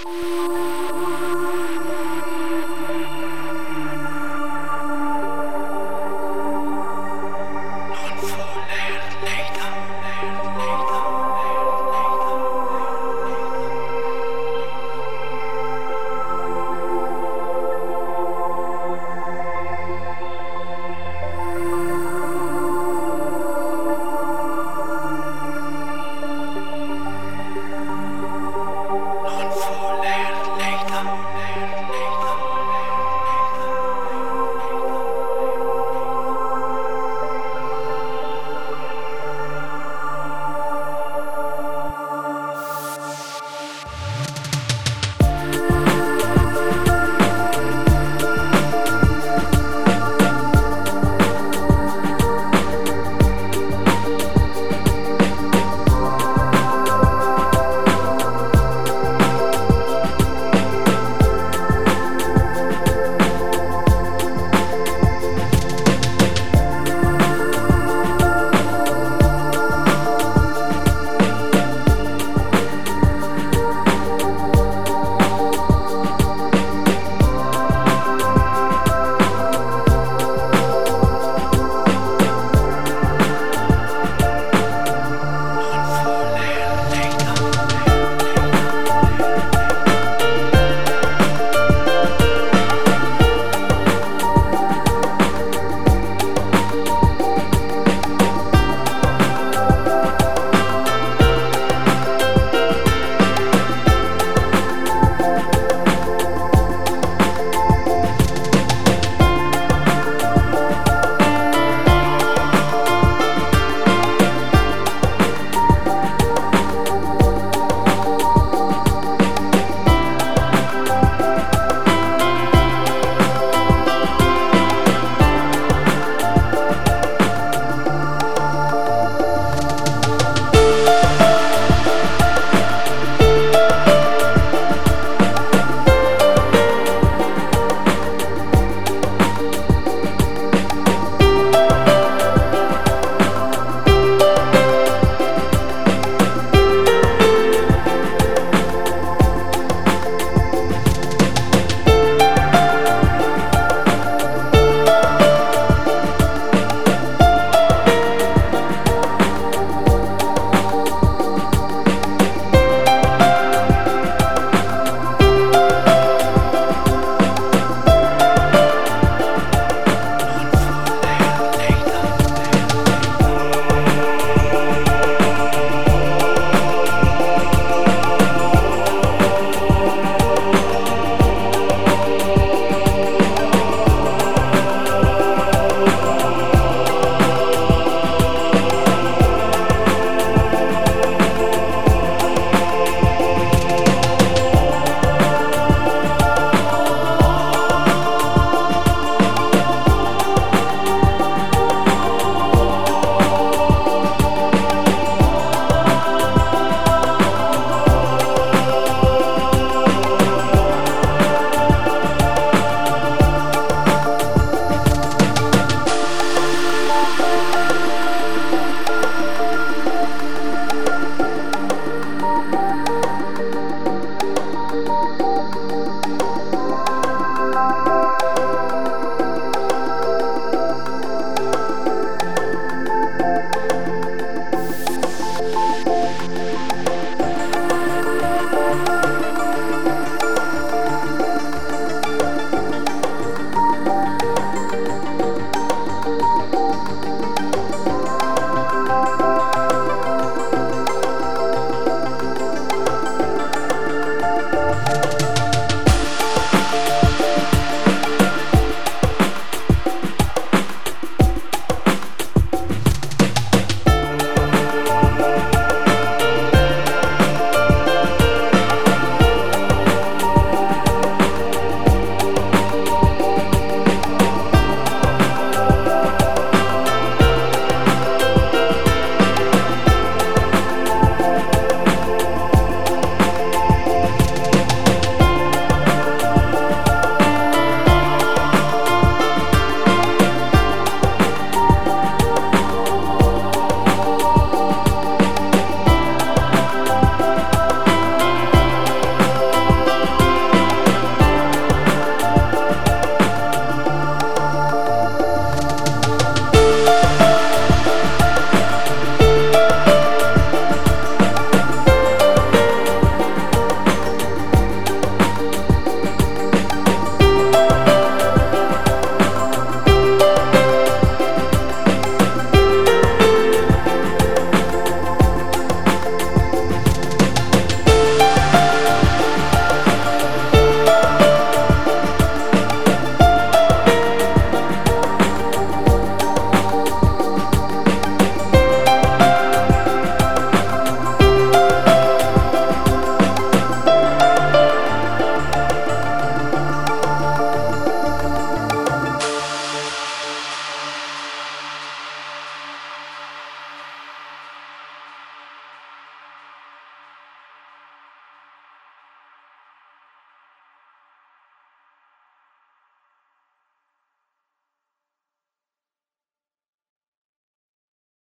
you